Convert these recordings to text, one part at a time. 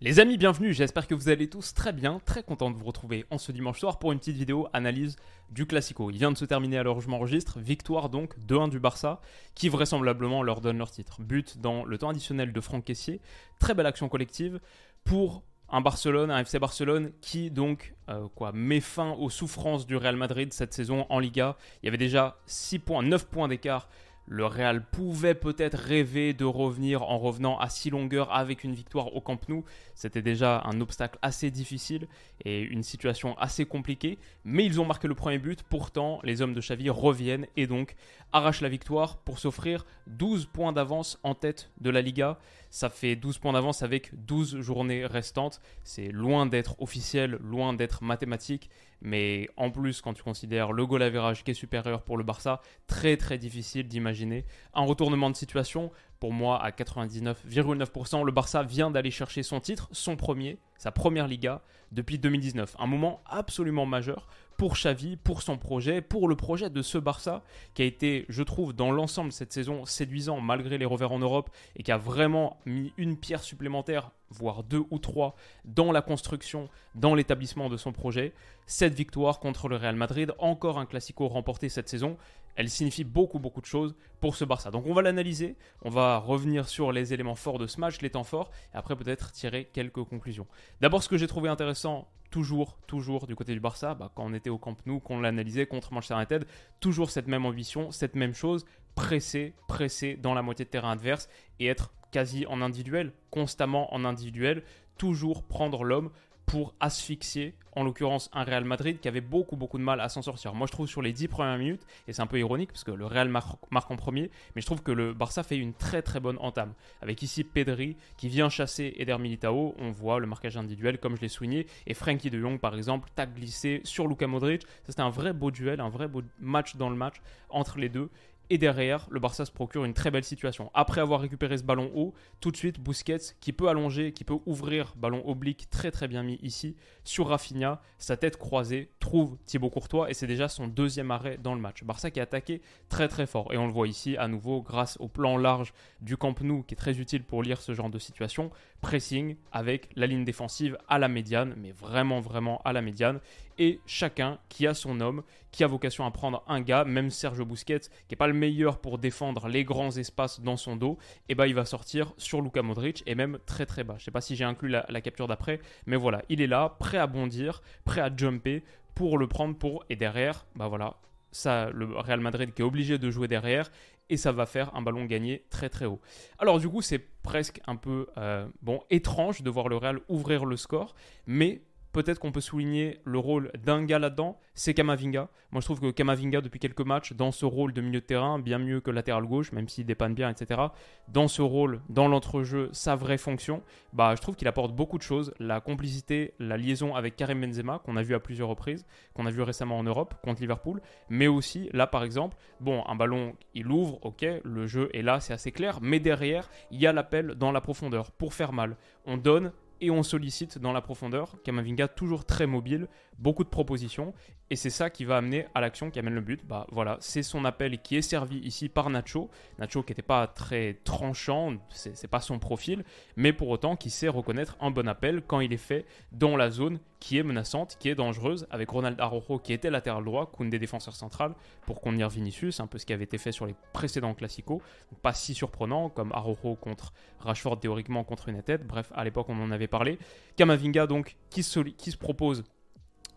Les amis, bienvenue, j'espère que vous allez tous très bien, très content de vous retrouver en ce dimanche soir pour une petite vidéo analyse du Classico. Il vient de se terminer où je m'enregistre, victoire donc 2-1 du Barça, qui vraisemblablement leur donne leur titre. But dans le temps additionnel de Franck Caissier, très belle action collective pour un Barcelone, un FC Barcelone qui donc euh, met fin aux souffrances du Real Madrid cette saison en Liga. Il y avait déjà 6 points, 9 points d'écart le Real pouvait peut-être rêver de revenir en revenant à six longueurs avec une victoire au Camp Nou. C'était déjà un obstacle assez difficile et une situation assez compliquée. Mais ils ont marqué le premier but. Pourtant, les hommes de Xavi reviennent et donc arrachent la victoire pour s'offrir 12 points d'avance en tête de la Liga. Ça fait 12 points d'avance avec 12 journées restantes. C'est loin d'être officiel, loin d'être mathématique. Mais en plus, quand tu considères le goal average qui est supérieur pour le Barça, très très difficile d'imaginer un retournement de situation. Pour moi, à 99,9%, le Barça vient d'aller chercher son titre, son premier, sa première Liga, depuis 2019. Un moment absolument majeur pour Xavi, pour son projet, pour le projet de ce Barça qui a été, je trouve, dans l'ensemble cette saison séduisant malgré les revers en Europe et qui a vraiment mis une pierre supplémentaire, voire deux ou trois, dans la construction, dans l'établissement de son projet. Cette victoire contre le Real Madrid, encore un classico remporté cette saison, elle signifie beaucoup beaucoup de choses pour ce Barça. Donc on va l'analyser, on va revenir sur les éléments forts de ce match, les temps forts, et après peut-être tirer quelques conclusions. D'abord ce que j'ai trouvé intéressant toujours, toujours du côté du Barça, bah, quand on était au Camp Nou, qu'on l'analysait contre Manchester United, toujours cette même ambition, cette même chose, presser, presser dans la moitié de terrain adverse et être quasi en individuel, constamment en individuel, toujours prendre l'homme, pour asphyxier, en l'occurrence, un Real Madrid qui avait beaucoup, beaucoup de mal à s'en sortir. Moi, je trouve sur les 10 premières minutes, et c'est un peu ironique parce que le Real marque en premier, mais je trouve que le Barça fait une très, très bonne entame. Avec ici Pedri qui vient chasser Eder Militao, on voit le marquage individuel comme je l'ai souligné, et Frankie de Jong, par exemple, t'a glissé sur Luka Modric. C'était un vrai beau duel, un vrai beau match dans le match entre les deux. Et derrière, le Barça se procure une très belle situation. Après avoir récupéré ce ballon haut, tout de suite Busquets qui peut allonger, qui peut ouvrir, ballon oblique très très bien mis ici, sur Rafinha, sa tête croisée, trouve Thibaut Courtois et c'est déjà son deuxième arrêt dans le match. Barça qui a attaqué très très fort et on le voit ici à nouveau grâce au plan large du Camp Nou qui est très utile pour lire ce genre de situation. Pressing avec la ligne défensive à la médiane, mais vraiment vraiment à la médiane et chacun qui a son homme, qui a vocation à prendre un gars, même Sergio Busquets, qui n'est pas le meilleur pour défendre les grands espaces dans son dos, et eh ben, il va sortir sur Luka Modric et même très très bas. Je sais pas si j'ai inclus la, capture d'après, mais voilà, il est là, prêt à bondir, prêt à jumper pour le prendre pour et derrière, bah voilà, ça le Real Madrid qui est obligé de jouer derrière et ça va faire un ballon gagné très très haut. Alors du coup c'est presque un peu euh, bon étrange de voir le Real ouvrir le score, mais peut-être qu'on peut souligner le rôle d'un gars là-dedans, c'est Kamavinga. Moi, je trouve que Kamavinga, depuis quelques matchs, dans ce rôle de milieu de terrain, bien mieux que latéral gauche, même s'il dépanne bien, etc. Dans ce rôle, dans l'entrejeu, sa vraie fonction, bah, je trouve qu'il apporte beaucoup de choses. La complicité, la liaison avec Karim Benzema, qu'on a vu à plusieurs reprises, qu'on a vu récemment en Europe contre Liverpool, mais aussi, là, par exemple, bon, un ballon, il ouvre, ok, le jeu est là, c'est assez clair, mais derrière, il y a l'appel dans la profondeur pour faire mal. On donne et on sollicite dans la profondeur. Kamavinga toujours très mobile, beaucoup de propositions et c'est ça qui va amener à l'action qui amène le but. Bah voilà, c'est son appel qui est servi ici par Nacho. Nacho qui n'était pas très tranchant, c'est pas son profil, mais pour autant qui sait reconnaître un bon appel quand il est fait dans la zone qui est menaçante, qui est dangereuse, avec Ronald Araujo qui était latéral droit, des défenseurs centrales, pour contenir Vinicius, un peu ce qui avait été fait sur les précédents classicaux. Pas si surprenant comme Araujo contre Rashford théoriquement contre United. Bref, à l'époque on en avait parlé. Kamavinga donc qui se propose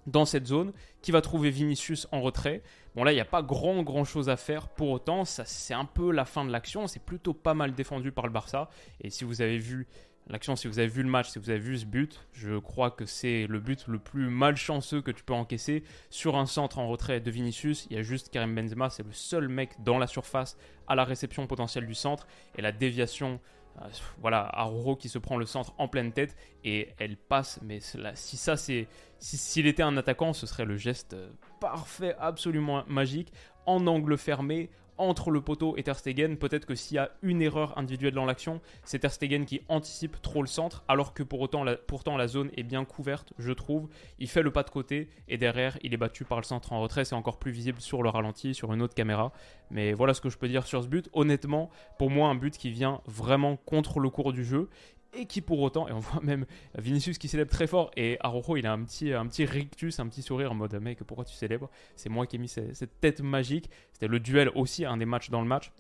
dans cette zone, qui va trouver Vinicius en retrait. Bon là, il n'y a pas grand grand chose à faire. Pour autant, c'est un peu la fin de l'action. C'est plutôt pas mal défendu par le Barça. Et si vous avez vu l'action, si vous avez vu le match, si vous avez vu ce but, je crois que c'est le but le plus malchanceux que tu peux encaisser sur un centre en retrait de Vinicius. Il y a juste Karim Benzema, c'est le seul mec dans la surface à la réception potentielle du centre et la déviation voilà, Aroro qui se prend le centre en pleine tête et elle passe. Mais si ça, c'est. S'il était un attaquant, ce serait le geste parfait, absolument magique, en angle fermé, entre le poteau et Ter Stegen. Peut-être que s'il y a une erreur individuelle dans l'action, c'est Ter Stegen qui anticipe trop le centre, alors que pourtant la zone est bien couverte, je trouve. Il fait le pas de côté et derrière, il est battu par le centre en retrait. C'est encore plus visible sur le ralenti, sur une autre caméra. Mais voilà ce que je peux dire sur ce but. Honnêtement, pour moi, un but qui vient vraiment contre le cours du jeu et qui pour autant, et on voit même Vinicius qui célèbre très fort, et Arojo il a un petit, un petit rictus, un petit sourire en mode mec, pourquoi tu célèbres? C'est moi qui ai mis cette, tête magique. C'était le duel aussi, un des matchs dans le match.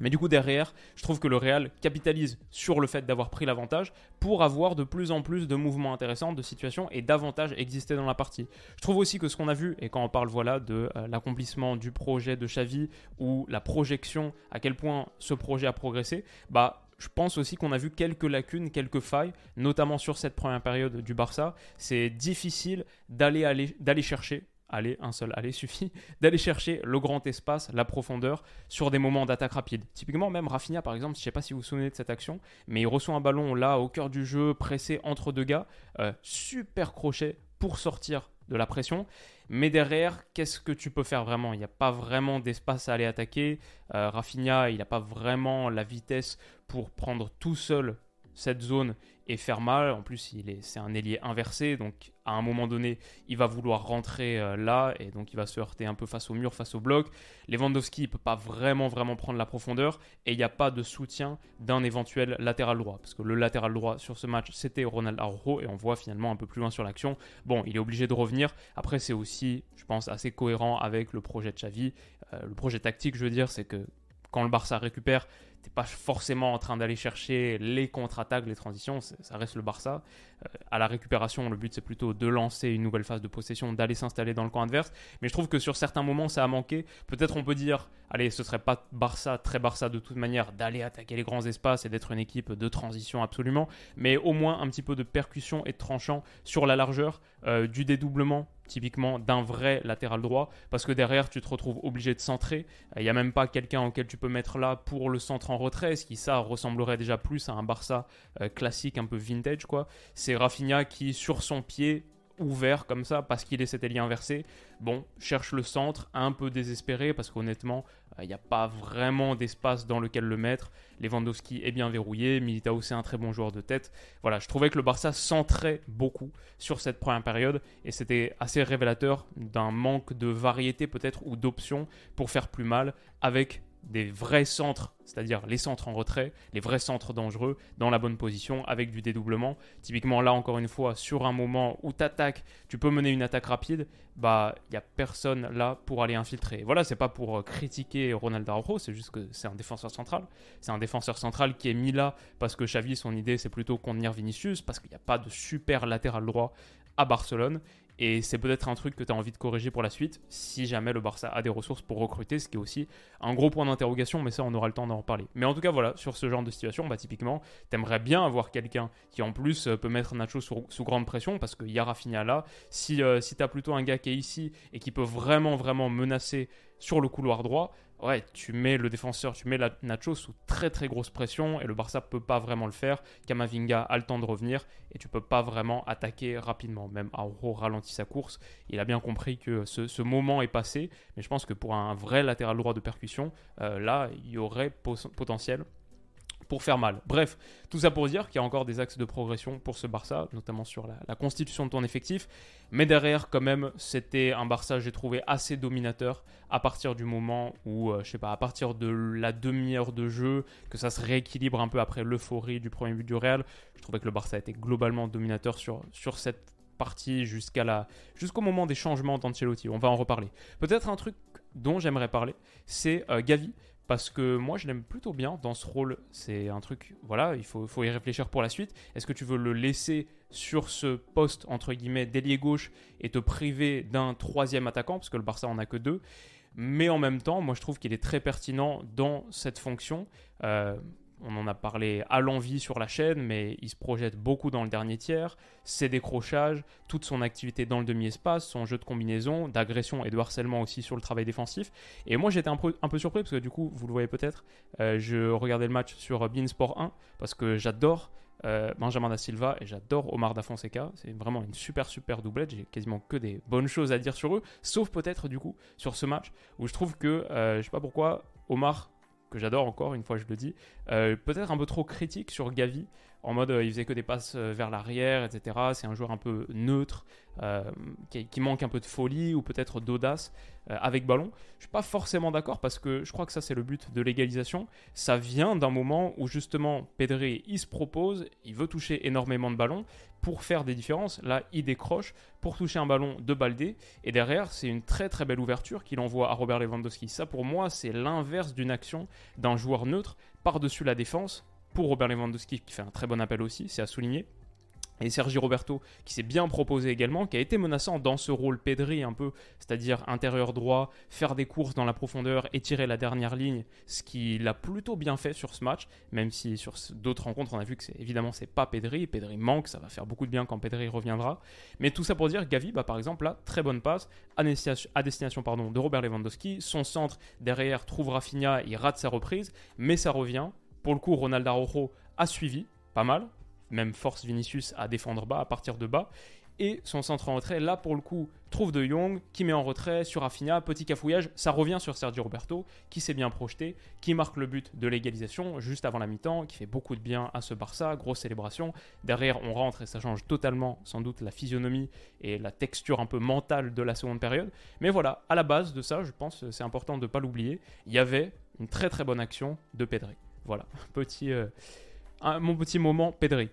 Mais du coup, derrière, je trouve que le Real capitalise sur le fait d'avoir pris l'avantage pour avoir de plus en plus de mouvements intéressants, de situations et d'avantages exister dans la partie. Je trouve aussi que ce qu'on a vu, et quand on parle voilà, de euh, l'accomplissement du projet de Xavi ou la projection, à quel point ce projet a progressé, bah je pense aussi qu'on a vu quelques lacunes, quelques failles, notamment sur cette première période du Barça. C'est difficile d'aller aller, d'aller chercher, aller, un seul aller suffit, d'aller chercher le grand espace, la profondeur sur des moments d'attaque rapide. Typiquement, même Rafinha, par exemple, je ne sais pas si vous vous souvenez de cette action, mais il reçoit un ballon là au cœur du jeu, pressé entre deux gars, euh, super crochet pour sortir de la pression. Mais derrière, qu'est-ce que tu peux faire vraiment? Il n'y a pas vraiment d'espace à aller attaquer. Euh, Rafinha, il n'a pas vraiment la vitesse pour prendre tout seul cette zone et faire mal. En plus, il est, c'est un ailier inversé, donc à un moment donné, il va vouloir rentrer euh, là et donc il va se heurter un peu face au mur, face au bloc. Lewandowski ne peut pas vraiment, vraiment prendre la profondeur et il n'y a pas de soutien d'un éventuel latéral droit parce que le latéral droit sur ce match, c'était Ronald Araujo et on voit finalement un peu plus loin sur l'action. Bon, il est obligé de revenir. Après, c'est aussi, je pense, assez cohérent avec le projet de Xavi. Euh, le projet tactique, je veux dire, c'est que quand le Barça récupère, t'es pas forcément en train d'aller chercher les contre-attaques, les transitions, ça reste le Barça. Euh, à la récupération, le but c'est plutôt de lancer une nouvelle phase de possession, d'aller s'installer dans le camp adverse. Mais je trouve que sur certains moments, ça a manqué. Peut-être on peut dire, allez, ce serait pas Barça, très Barça de toute manière, d'aller attaquer les grands espaces et d'être une équipe de transition absolument, mais au moins un petit peu de percussion et de tranchant sur la largeur, euh, du dédoublement typiquement d'un vrai latéral droit, parce que derrière tu te retrouves obligé de centrer. Il n'y a même pas quelqu'un auquel tu peux mettre là pour le centre en retrait, ce qui ça ressemblerait déjà plus à un Barça euh, classique, un peu vintage quoi. C'est Rafinha qui sur son pied ouvert comme ça parce qu'il est cet ailier inversé. Bon, cherche le centre, un peu désespéré parce qu'honnêtement, il n'y a pas vraiment d'espace dans lequel le mettre. Lewandowski est bien verrouillé, Militao c'est un très bon joueur de tête. Voilà, je trouvais que le Barça centrait beaucoup sur cette première période et c'était assez révélateur d'un manque de variété peut-être ou d'options pour faire plus mal avec des vrais centres, c'est-à-dire les centres en retrait, les vrais centres dangereux dans la bonne position avec du dédoublement. Typiquement là encore une fois sur un moment où tu attaques, tu peux mener une attaque rapide, bah il y a personne là pour aller infiltrer. Voilà, c'est pas pour euh, critiquer Ronald Araujo, c'est juste que c'est un défenseur central. C'est un défenseur central qui est mis là parce que Xavi son idée c'est plutôt contenir Vinicius parce qu'il n'y a pas de super latéral droit à Barcelone et c'est peut-être un truc que tu as envie de corriger pour la suite, si jamais le Barça a des ressources pour recruter, ce qui est aussi un gros point d'interrogation, mais ça on aura le temps d'en reparler. Mais en tout cas voilà, sur ce genre de situation, bah, typiquement, t'aimerais bien avoir quelqu'un qui en plus euh, peut mettre Nacho sous, grande pression, parce qu'il y a Rafinha là. Si, euh, si tu as plutôt un gars qui est ici et qui peut vraiment vraiment menacer sur le couloir droit, ouais, tu mets le défenseur, tu mets la Nacho sous très très grosse pression et le Barça peut pas vraiment le faire. Kamavinga a le temps de revenir et tu peux pas vraiment attaquer rapidement. Même Auro ralentit sa course. Il a bien compris que ce, moment est passé, mais je pense que pour un vrai latéral droit de percussion, euh, là, il y aurait potentiel faire mal. Bref, tout ça pour dire qu'il y a encore des axes de progression pour ce Barça, notamment sur la, constitution de ton effectif. Mais derrière, quand même, c'était un Barça, j'ai trouvé, assez dominateur à partir du moment où, euh, je sais pas, à partir de la demi-heure de jeu, que ça se rééquilibre un peu après l'euphorie du premier but du Real. Je trouvais que le Barça était globalement dominateur sur, sur cette partie jusqu'à la, jusqu'au moment des changements d'Ancelotti. On va en reparler. Peut-être un truc dont j'aimerais parler, c'est euh, Gavi parce que moi je l'aime plutôt bien dans ce rôle. C'est un truc, voilà, il faut, y réfléchir pour la suite. Est-ce que tu veux le laisser sur ce poste, entre guillemets, d'ailier gauche et te priver d'un troisième attaquant, parce que le Barça en a que deux mais en même temps, moi je trouve qu'il est très pertinent dans cette fonction. Euh, on en a parlé à l'envie sur la chaîne, mais il se projette beaucoup dans le dernier tiers. Ses décrochages, toute son activité dans le demi-espace, son jeu de combinaison, d'agression et de harcèlement aussi sur le travail défensif. Et moi j'étais un peu, surpris parce que du coup, vous le voyez peut-être, euh, je regardais le match sur Beansport 1 parce que j'adore euh, Benjamin da Silva et j'adore Omar da Fonseca. C'est vraiment une super super doublette. J'ai quasiment que des bonnes choses à dire sur eux, sauf peut-être du coup sur ce match où je trouve que, euh, je sais pas pourquoi, Omar que j'adore encore, une fois je le dis, euh, peut-être un peu trop critique sur Gavi, en mode il faisait que des passes vers l'arrière, etc. C'est un joueur un peu neutre, qui, qui, manque un peu de folie ou peut-être d'audace. Euh, avec ballon. Je suis pas forcément d'accord parce que je crois que ça c'est le but de l'égalisation. Ça vient d'un moment où justement Pedri il se propose, il veut toucher énormément de ballons pour faire des différences. Là, il décroche pour toucher un ballon de Baldé et derrière c'est une très très belle ouverture qu'il envoie à Robert Lewandowski. Ça pour moi c'est l'inverse d'une action d'un joueur neutre par-dessus la défense pour Robert Lewandowski qui fait un très bon appel aussi, c'est à souligner. Et Sergi Roberto, qui s'est bien proposé également, qui a été menaçant dans ce rôle Pedri un peu, c'est-à-dire intérieur droit, faire des courses dans la profondeur et tirer la dernière ligne, ce qu'il a plutôt bien fait sur ce match, même si sur d'autres rencontres on a vu que c'est, évidemment c'est pas Pedri, Pedri manque, ça va faire beaucoup de bien quand Pedri reviendra. Mais tout ça pour dire, Gavi, bah, par exemple, là, très bonne passe à destination, de Robert Lewandowski, son centre derrière trouve Rafinha, il rate sa reprise, mais ça revient. Pour le coup, Ronald Araujo a suivi, pas mal, même force Vinicius à défendre bas, à partir de bas. Et son centre en retrait, là pour le coup, trouve De Jong, qui met en retrait sur Rafinha, petit cafouillage, ça revient sur Sergio Roberto, qui s'est bien projeté, qui marque le but de l'égalisation juste avant la mi-temps, qui fait beaucoup de bien à ce Barça, grosse célébration. Derrière, on rentre et ça change totalement, sans doute, la physionomie et la texture un peu mentale de la seconde période. Mais voilà, à la base de ça, je pense, c'est important de ne pas l'oublier, il y avait une très très bonne action de Pedri. Voilà, euh, mon petit moment Pedri.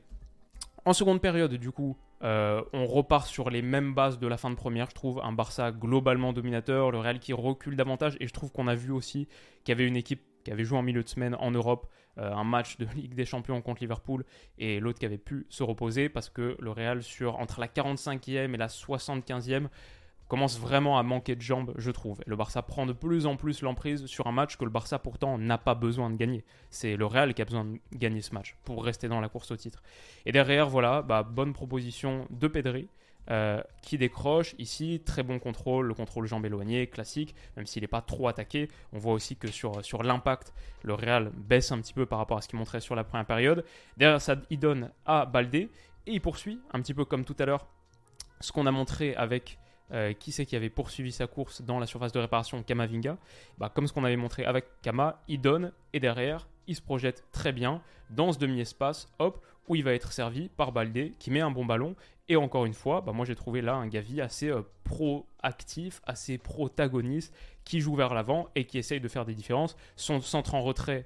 En seconde période, du coup, euh, on repart sur les mêmes bases de la fin de première. Je trouve un Barça globalement dominateur, le Real qui recule davantage. Et je trouve qu'on a vu aussi qu'il y avait une équipe qui avait joué en milieu de semaine en Europe, euh, un match de Ligue des Champions contre Liverpool, et l'autre qui avait pu se reposer parce que le Real, sur, entre la 45e et la 75e, commence vraiment à manquer de jambes, je trouve. Le Barça prend de plus en plus l'emprise sur un match que le Barça pourtant n'a pas besoin de gagner. C'est le Real qui a besoin de gagner ce match pour rester dans la course au titre. Et derrière, voilà, bah, bonne proposition de Pedri. Euh, qui décroche ici, très bon contrôle, le contrôle jambe éloignée, classique, même s'il n'est pas trop attaqué. On voit aussi que sur, sur l'impact, le Real baisse un petit peu par rapport à ce qu'il montrait sur la première période. Derrière ça, il donne à Baldé et il poursuit, un petit peu comme tout à l'heure, ce qu'on a montré avec euh, qui c'est qui avait poursuivi sa course dans la surface de réparation Kamavinga bah, Comme ce qu'on avait montré avec Kama, il donne et derrière, il se projette très bien dans ce demi-espace, hop, où il va être servi par Baldé qui met un bon ballon. Et encore une fois, bah, moi j'ai trouvé là un Gavi assez euh, proactif, assez protagoniste, qui joue vers l'avant et qui essaye de faire des différences. Son centre en retrait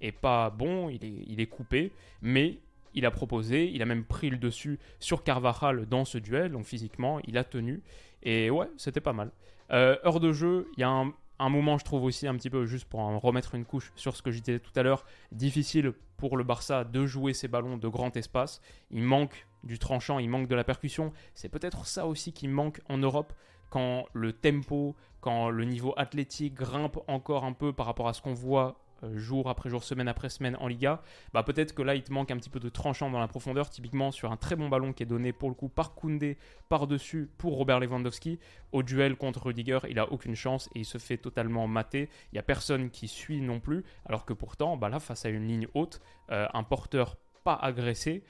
est pas bon, il est, il est coupé, mais il a proposé, il a même pris le dessus sur Carvajal dans ce duel, donc physiquement, il a tenu. Et ouais, c'était pas mal. Heure de jeu, il y a un, moment, je trouve aussi un petit peu, juste pour en remettre une couche sur ce que je disais tout à l'heure, difficile pour le Barça de jouer ses ballons de grand espace. Il manque du tranchant, il manque de la percussion. C'est peut-être ça aussi qui manque en Europe quand le tempo, quand le niveau athlétique grimpe encore un peu par rapport à ce qu'on voit jour après jour, semaine après semaine en Liga, bah peut-être que là il te manque un petit peu de tranchant dans la profondeur, typiquement sur un très bon ballon qui est donné pour le coup par Koundé par-dessus pour Robert Lewandowski. Au duel contre Rudiger, il a aucune chance et il se fait totalement mater. Il n'y a personne qui suit non plus, alors que pourtant, bah là face à une ligne haute, euh, un porteur pas agressé,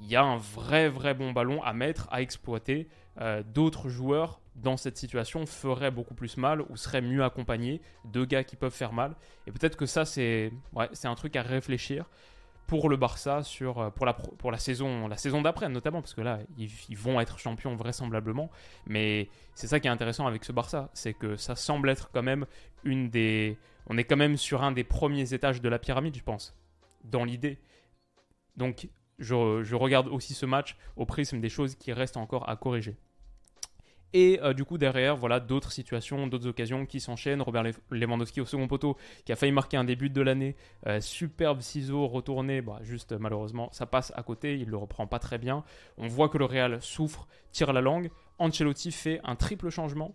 il y a un vrai vrai bon ballon à mettre, à exploiter. Euh, d'autres joueurs dans cette situation feraient beaucoup plus mal ou seraient mieux accompagnés, deux gars qui peuvent faire mal. Et peut-être que ça, c'est ouais, un truc à réfléchir pour le Barça sur, euh, pour, la, pour la saison, la saison d'après notamment, parce que là, ils, ils vont être champions vraisemblablement. Mais c'est ça qui est intéressant avec ce Barça, c'est que ça semble être quand même une des... On est quand même sur un des premiers étages de la pyramide, je pense, dans l'idée. Donc je, regarde aussi ce match au prisme des choses qui restent encore à corriger. Et euh, du coup, derrière, voilà d'autres situations, d'autres occasions qui s'enchaînent. Robert Lewandowski au second poteau, qui a failli marquer un début de l'année. Euh, superbe ciseau retourné, bah, juste malheureusement, ça passe à côté, il le reprend pas très bien. On voit que le Real souffre, tire la langue. Ancelotti fait un triple changement.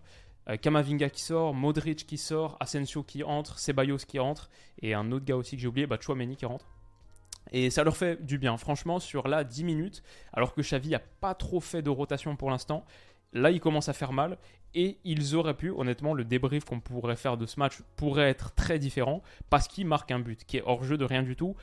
Euh, Kamavinga qui sort, Modric qui sort, Asensio qui entre, Ceballos qui entre, et un autre gars aussi que j'ai oublié, bah, Chouameni qui rentre Et ça leur fait du bien. Franchement, sur là 10 minutes, alors que Xavi n'a pas trop fait de rotation pour l'instant, là il commence à faire mal. Et ils auraient pu, honnêtement, le débrief qu'on pourrait faire de ce match pourrait être très différent parce qu'il marque un but qui est hors jeu de rien du tout.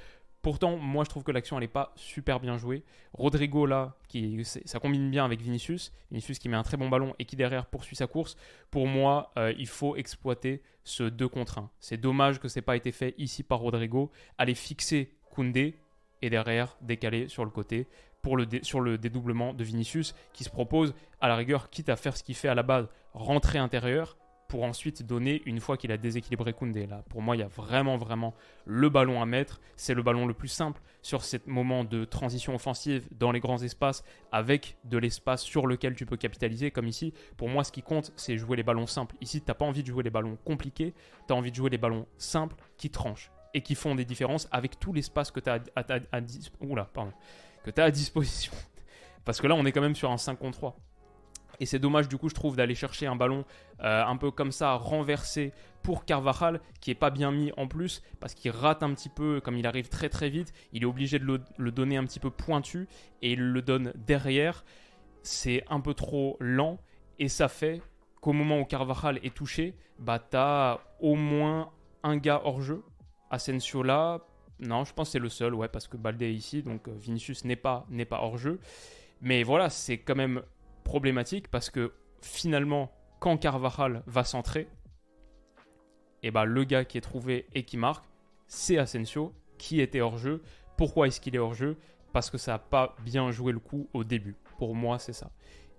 Pourtant, moi je trouve que l'action elle n'est pas super bien jouée. Rodrigo là, qui, ça combine bien avec Vinicius. Vinicius qui met un très bon ballon et qui derrière poursuit sa course. Pour moi, euh, il faut exploiter ce 2 contre 1. C'est dommage que ce n'ait pas été fait ici par Rodrigo. Aller fixer Koundé et derrière décaler sur le côté pour le sur le dédoublement de Vinicius qui se propose à la rigueur, quitte à faire ce qu'il fait à la base, rentrer intérieur pour ensuite donner une fois qu'il a déséquilibré Koundé. Là, pour moi, il y a vraiment, vraiment le ballon à mettre. C'est le ballon le plus simple sur ce moment de transition offensive dans les grands espaces avec de l'espace sur lequel tu peux capitaliser. Comme ici, pour moi, ce qui compte, c'est jouer les ballons simples. Ici, tu n'as pas envie de jouer les ballons compliqués, tu as envie de jouer les ballons simples qui tranchent et qui font des différences avec tout l'espace que tu as à, disposition. Parce que là, on est quand même sur un 5 contre 3. Et c'est dommage du coup je trouve d'aller chercher un ballon euh, un peu comme ça renversé pour Carvajal qui est pas bien mis en plus parce qu'il rate un petit peu comme il arrive très très vite. Il est obligé de le, donner un petit peu pointu et il le donne derrière. C'est un peu trop lent et ça fait qu'au moment où Carvajal est touché, bah t'as au moins un gars hors jeu. Asensio là, non je pense que c'est le seul ouais parce que Baldé est ici donc euh, Vinicius n'est pas, n'est pas hors jeu. Mais voilà, c'est quand même problématique parce que finalement, quand Carvajal va centrer, et eh ben, le gars qui est trouvé et qui marque, c'est Asensio qui était hors jeu. Pourquoi est-ce qu'il est hors jeu Parce que ça n'a pas bien joué le coup au début. Pour moi, c'est ça.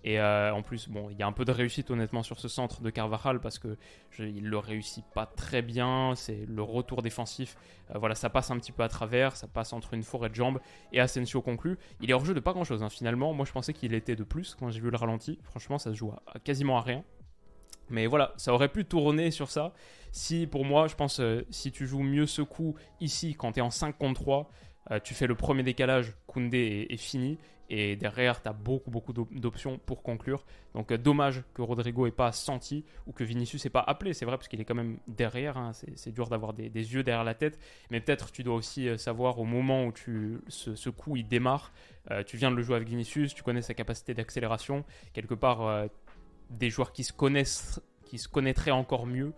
Et euh, en plus, bon, il y a un peu de réussite honnêtement sur ce centre de Carvajal parce que je, il le réussit pas très bien. C'est le retour défensif. Euh, voilà, ça passe un petit peu à travers, ça passe entre une forêt de jambes et Asensio conclut. Il est hors jeu de pas grand chose hein. finalement. Moi, je pensais qu'il était de plus quand j'ai vu le ralenti. Franchement, ça se joue à, quasiment à rien. Mais voilà, ça aurait pu tourner sur ça. Si, pour moi, je pense, euh, si tu joues mieux ce coup ici, quand tu es en 5 contre 3, tu fais le premier décalage, Koundé est, est fini. Et derrière, tu as beaucoup, beaucoup d'options pour conclure. Donc, euh, dommage que Rodrigo n'ait pas senti ou que Vinicius n'ait pas appelé. C'est vrai, parce qu'il est quand même derrière. Hein. C'est dur d'avoir des, yeux derrière la tête. Mais peut-être tu dois aussi euh, savoir au moment où tu, ce, coup il démarre. Euh, tu viens de le jouer avec Vinicius, tu connais sa capacité d'accélération. Quelque part, des joueurs qui se connaissent, qui se connaîtraient encore mieux.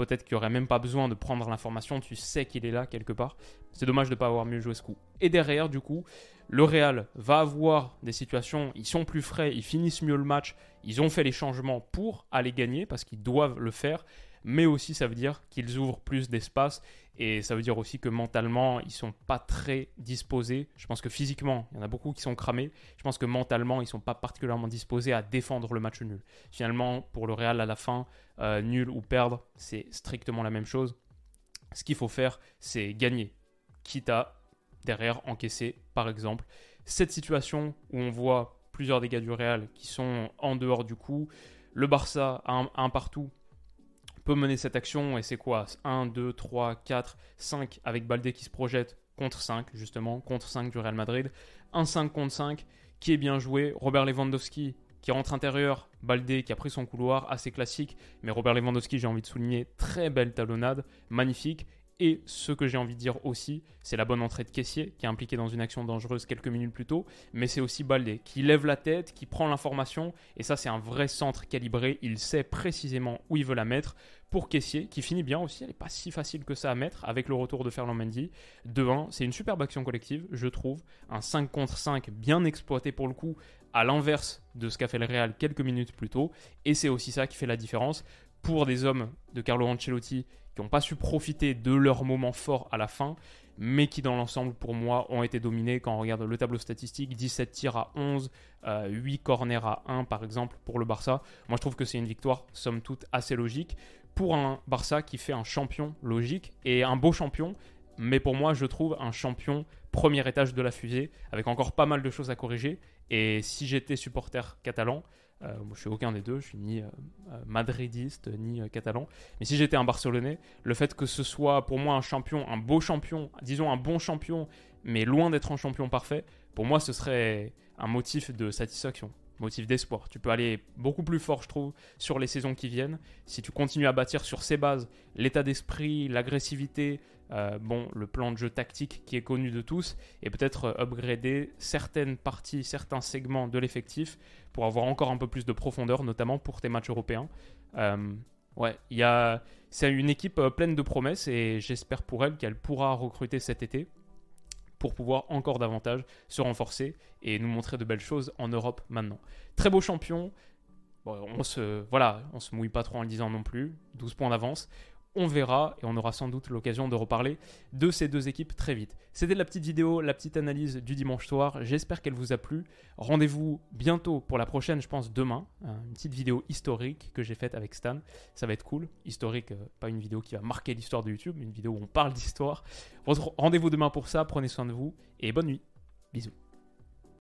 Peut-être qu'il n'y aurait même pas besoin de prendre l'information, tu sais qu'il est là quelque part. C'est dommage de ne pas avoir mieux joué ce coup. Et derrière, du coup, le Real va avoir des situations, ils sont plus frais, ils finissent mieux le match, ils ont fait les changements pour aller gagner parce qu'ils doivent le faire mais aussi ça veut dire qu'ils ouvrent plus d'espace et ça veut dire aussi que mentalement ils sont pas très disposés. Je pense que physiquement il y en a beaucoup qui sont cramés. Je pense que mentalement ils sont pas particulièrement disposés à défendre le match nul. Finalement pour le Real à la fin euh, nul ou perdre c'est strictement la même chose. Ce qu'il faut faire c'est gagner, quitte à derrière encaisser par exemple cette situation où on voit plusieurs dégâts du Real qui sont en dehors du coup. Le Barça a un partout peut mener cette action et c'est quoi? 1, 2, 3, 4, 5 avec Baldé qui se projette contre 5 justement, contre 5 du Real Madrid. Un 5 contre 5 qui est bien joué. Robert Lewandowski qui rentre intérieur, Baldé qui a pris son couloir, assez classique, mais Robert Lewandowski, j'ai envie de souligner, très belle talonnade, magnifique. Et ce que j'ai envie de dire aussi, c'est la bonne entrée de caissier qui est impliqué dans une action dangereuse quelques minutes plus tôt, mais c'est aussi Baldé qui lève la tête, qui prend l'information, et ça c'est un vrai centre calibré, il sait précisément où il veut la mettre. Pour caissier, qui finit bien aussi, elle n'est pas si facile que ça à mettre avec le retour de Ferland Mendy. 2-1, c'est une superbe action collective, je trouve. Un 5 contre 5 bien exploité pour le coup, à l'inverse de ce qu'a fait le Real quelques minutes plus tôt, et c'est aussi ça qui fait la différence pour des hommes de Carlo Ancelotti qui n'ont pas su profiter de leur moment fort à la fin, mais qui dans l'ensemble pour moi ont été dominés. Quand on regarde le tableau statistique, 17 tirs à 11, 8 euh, corners à 1 par exemple pour le Barça. Moi je trouve que c'est une victoire somme toute assez logique pour un Barça qui fait un champion logique et un beau champion, mais pour moi je trouve un champion premier étage de la fusée avec encore pas mal de choses à corriger. Et si j'étais supporter catalan, euh, moi, je suis aucun des deux, je suis ni euh, euh, madridiste ni catalan. Mais si j'étais un Barcelonais, le fait que ce soit pour moi un champion, un beau champion, disons un bon champion, mais loin d'être un champion parfait, pour moi ce serait un motif de satisfaction. Motif d'espoir. Tu peux aller beaucoup plus fort, je trouve, sur les saisons qui viennent. Si tu continues à bâtir sur ces bases, l'état d'esprit, l'agressivité, euh, bon, le plan de jeu tactique qui est connu de tous, et peut-être euh, upgrader certaines parties, certains segments de l'effectif pour avoir encore un peu plus de profondeur, notamment pour tes matchs européens. Euh, ouais, c'est une équipe pleine de promesses et j'espère pour elle qu'elle pourra recruter cet été pour pouvoir encore davantage se renforcer et nous montrer de belles choses en Europe maintenant. Très beau champion. on se voilà, on se mouille pas trop en le disant non plus. 12 points d'avance. On verra et on aura sans doute l'occasion de reparler de ces deux équipes très vite. C'était la petite vidéo, la petite analyse du dimanche soir. J'espère qu'elle vous a plu. Rendez-vous bientôt pour la prochaine, je pense demain. Hein, une petite vidéo historique que j'ai faite avec Stan. Ça va être cool. Historique, euh, pas une vidéo qui va marquer l'histoire de YouTube, mais une vidéo où on parle d'histoire. Rendez-vous demain pour ça. Prenez soin de vous et bonne nuit. Bisous.